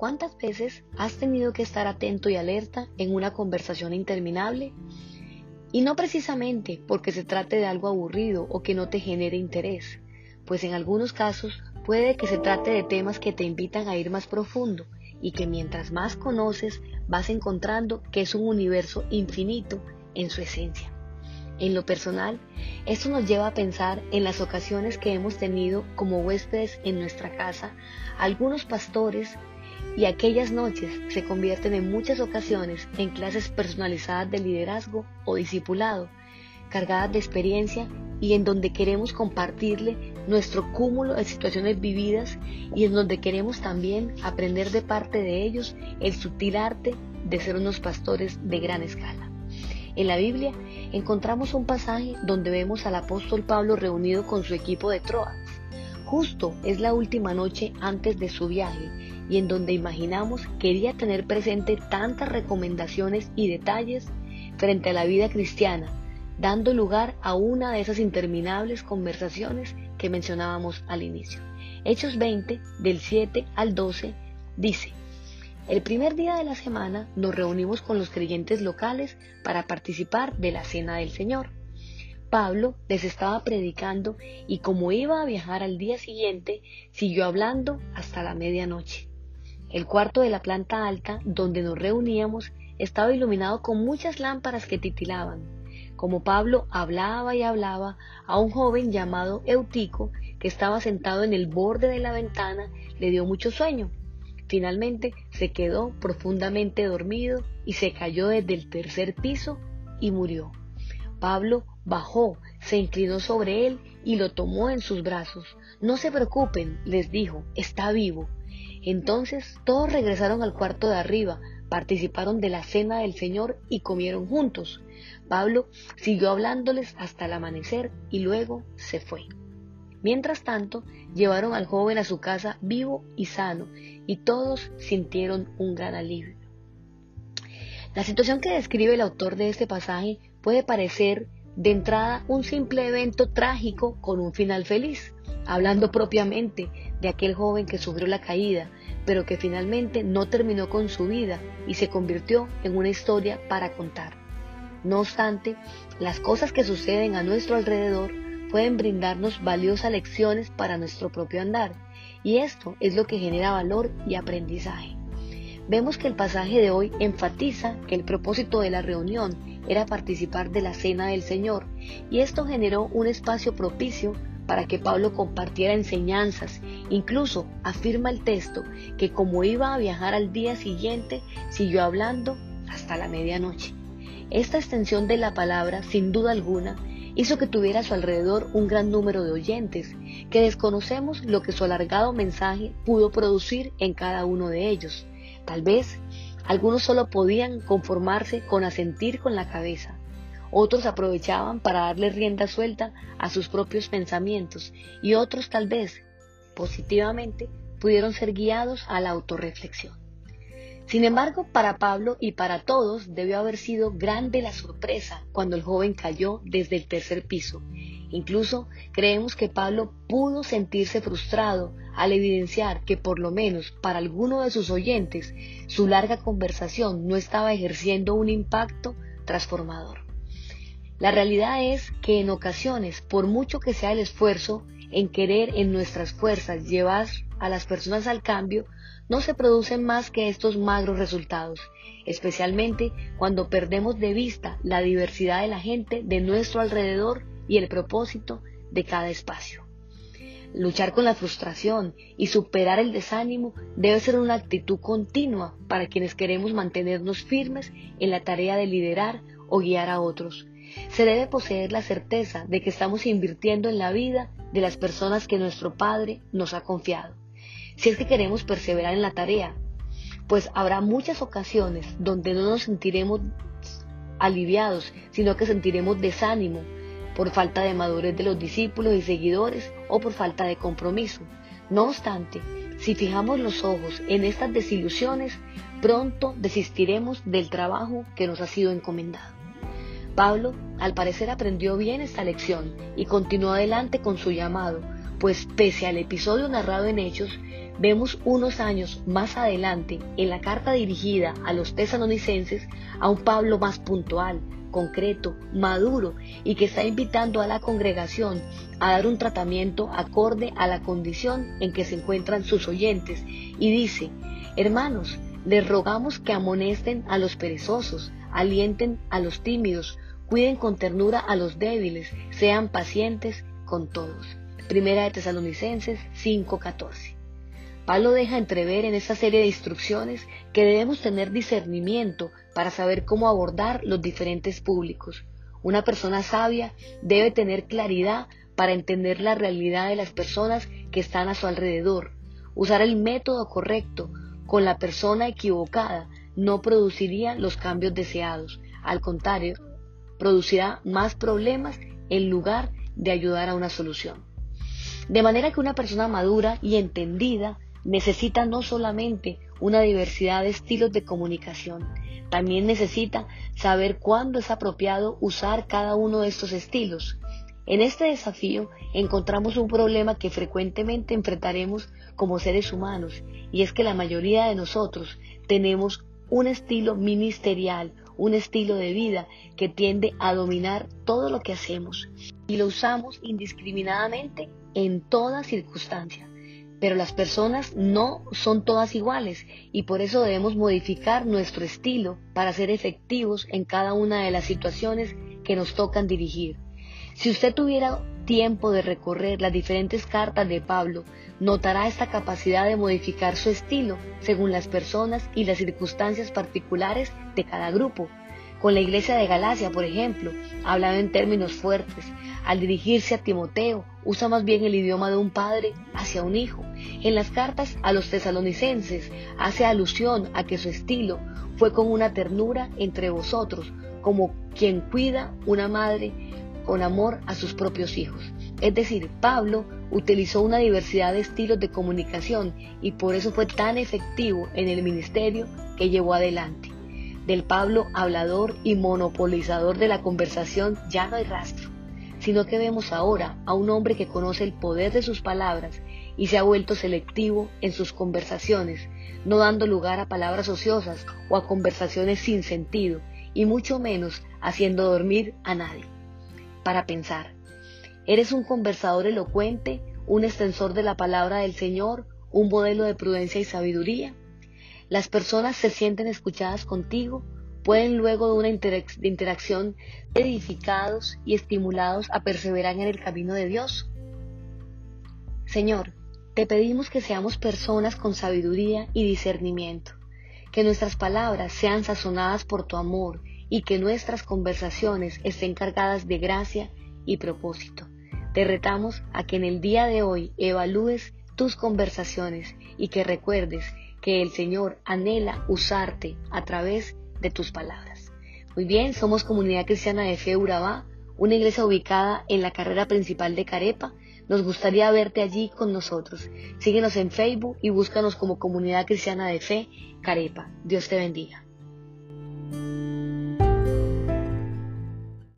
¿Cuántas veces has tenido que estar atento y alerta en una conversación interminable? Y no precisamente porque se trate de algo aburrido o que no te genere interés, pues en algunos casos puede que se trate de temas que te invitan a ir más profundo y que mientras más conoces vas encontrando que es un universo infinito en su esencia. En lo personal, esto nos lleva a pensar en las ocasiones que hemos tenido como huéspedes en nuestra casa algunos pastores y aquellas noches se convierten en muchas ocasiones en clases personalizadas de liderazgo o discipulado, cargadas de experiencia y en donde queremos compartirle nuestro cúmulo de situaciones vividas y en donde queremos también aprender de parte de ellos el sutil arte de ser unos pastores de gran escala. En la Biblia encontramos un pasaje donde vemos al apóstol Pablo reunido con su equipo de Troas. Justo es la última noche antes de su viaje y en donde imaginamos quería tener presente tantas recomendaciones y detalles frente a la vida cristiana, dando lugar a una de esas interminables conversaciones que mencionábamos al inicio. Hechos 20, del 7 al 12, dice, el primer día de la semana nos reunimos con los creyentes locales para participar de la Cena del Señor. Pablo les estaba predicando y como iba a viajar al día siguiente, siguió hablando hasta la medianoche. El cuarto de la planta alta, donde nos reuníamos, estaba iluminado con muchas lámparas que titilaban. Como Pablo hablaba y hablaba, a un joven llamado Eutico, que estaba sentado en el borde de la ventana, le dio mucho sueño. Finalmente se quedó profundamente dormido y se cayó desde el tercer piso y murió. Pablo bajó, se inclinó sobre él y lo tomó en sus brazos. No se preocupen, les dijo, está vivo. Entonces todos regresaron al cuarto de arriba, participaron de la cena del Señor y comieron juntos. Pablo siguió hablándoles hasta el amanecer y luego se fue. Mientras tanto, llevaron al joven a su casa vivo y sano y todos sintieron un gran alivio. La situación que describe el autor de este pasaje puede parecer de entrada un simple evento trágico con un final feliz, hablando propiamente de aquel joven que sufrió la caída, pero que finalmente no terminó con su vida y se convirtió en una historia para contar. No obstante, las cosas que suceden a nuestro alrededor pueden brindarnos valiosas lecciones para nuestro propio andar, y esto es lo que genera valor y aprendizaje. Vemos que el pasaje de hoy enfatiza que el propósito de la reunión era participar de la cena del Señor, y esto generó un espacio propicio para que Pablo compartiera enseñanzas. Incluso afirma el texto que como iba a viajar al día siguiente, siguió hablando hasta la medianoche. Esta extensión de la palabra, sin duda alguna, hizo que tuviera a su alrededor un gran número de oyentes, que desconocemos lo que su alargado mensaje pudo producir en cada uno de ellos. Tal vez algunos solo podían conformarse con asentir con la cabeza, otros aprovechaban para darle rienda suelta a sus propios pensamientos y otros tal vez, positivamente, pudieron ser guiados a la autorreflexión. Sin embargo, para Pablo y para todos debió haber sido grande la sorpresa cuando el joven cayó desde el tercer piso. Incluso creemos que Pablo pudo sentirse frustrado al evidenciar que por lo menos para alguno de sus oyentes su larga conversación no estaba ejerciendo un impacto transformador. La realidad es que en ocasiones, por mucho que sea el esfuerzo en querer en nuestras fuerzas llevar a las personas al cambio, no se producen más que estos magros resultados, especialmente cuando perdemos de vista la diversidad de la gente de nuestro alrededor y el propósito de cada espacio. Luchar con la frustración y superar el desánimo debe ser una actitud continua para quienes queremos mantenernos firmes en la tarea de liderar o guiar a otros se debe poseer la certeza de que estamos invirtiendo en la vida de las personas que nuestro Padre nos ha confiado. Si es que queremos perseverar en la tarea, pues habrá muchas ocasiones donde no nos sentiremos aliviados, sino que sentiremos desánimo por falta de madurez de los discípulos y seguidores o por falta de compromiso. No obstante, si fijamos los ojos en estas desilusiones, pronto desistiremos del trabajo que nos ha sido encomendado. Pablo, al parecer, aprendió bien esta lección y continuó adelante con su llamado, pues pese al episodio narrado en Hechos, vemos unos años más adelante en la carta dirigida a los tesalonicenses a un Pablo más puntual, concreto, maduro y que está invitando a la congregación a dar un tratamiento acorde a la condición en que se encuentran sus oyentes. Y dice, hermanos, les rogamos que amonesten a los perezosos, alienten a los tímidos, cuiden con ternura a los débiles, sean pacientes con todos. Primera de Tesalonicenses 5:14. Pablo deja entrever en esta serie de instrucciones que debemos tener discernimiento para saber cómo abordar los diferentes públicos. Una persona sabia debe tener claridad para entender la realidad de las personas que están a su alrededor. Usar el método correcto con la persona equivocada no produciría los cambios deseados. Al contrario, producirá más problemas en lugar de ayudar a una solución. De manera que una persona madura y entendida necesita no solamente una diversidad de estilos de comunicación, también necesita saber cuándo es apropiado usar cada uno de estos estilos. En este desafío encontramos un problema que frecuentemente enfrentaremos como seres humanos, y es que la mayoría de nosotros tenemos un estilo ministerial, un estilo de vida que tiende a dominar todo lo que hacemos y lo usamos indiscriminadamente en toda circunstancia. Pero las personas no son todas iguales y por eso debemos modificar nuestro estilo para ser efectivos en cada una de las situaciones que nos tocan dirigir. Si usted tuviera tiempo de recorrer las diferentes cartas de Pablo, notará esta capacidad de modificar su estilo según las personas y las circunstancias particulares de cada grupo. Con la iglesia de Galacia, por ejemplo, hablaba en términos fuertes. Al dirigirse a Timoteo, usa más bien el idioma de un padre hacia un hijo. En las cartas a los tesalonicenses hace alusión a que su estilo fue con una ternura entre vosotros, como quien cuida una madre con amor a sus propios hijos. Es decir, Pablo utilizó una diversidad de estilos de comunicación y por eso fue tan efectivo en el ministerio que llevó adelante. Del Pablo hablador y monopolizador de la conversación ya no hay rastro, sino que vemos ahora a un hombre que conoce el poder de sus palabras y se ha vuelto selectivo en sus conversaciones, no dando lugar a palabras ociosas o a conversaciones sin sentido, y mucho menos haciendo dormir a nadie. Para pensar, ¿eres un conversador elocuente, un extensor de la palabra del Señor, un modelo de prudencia y sabiduría? Las personas se sienten escuchadas contigo, pueden luego de una interacción edificados y estimulados a perseverar en el camino de Dios. Señor, te pedimos que seamos personas con sabiduría y discernimiento, que nuestras palabras sean sazonadas por tu amor y que nuestras conversaciones estén cargadas de gracia y propósito. Te retamos a que en el día de hoy evalúes tus conversaciones y que recuerdes que el Señor anhela usarte a través de tus palabras. Muy bien, somos Comunidad Cristiana de Fe Urabá, una iglesia ubicada en la carrera principal de Carepa. Nos gustaría verte allí con nosotros. Síguenos en Facebook y búscanos como Comunidad Cristiana de Fe Carepa. Dios te bendiga.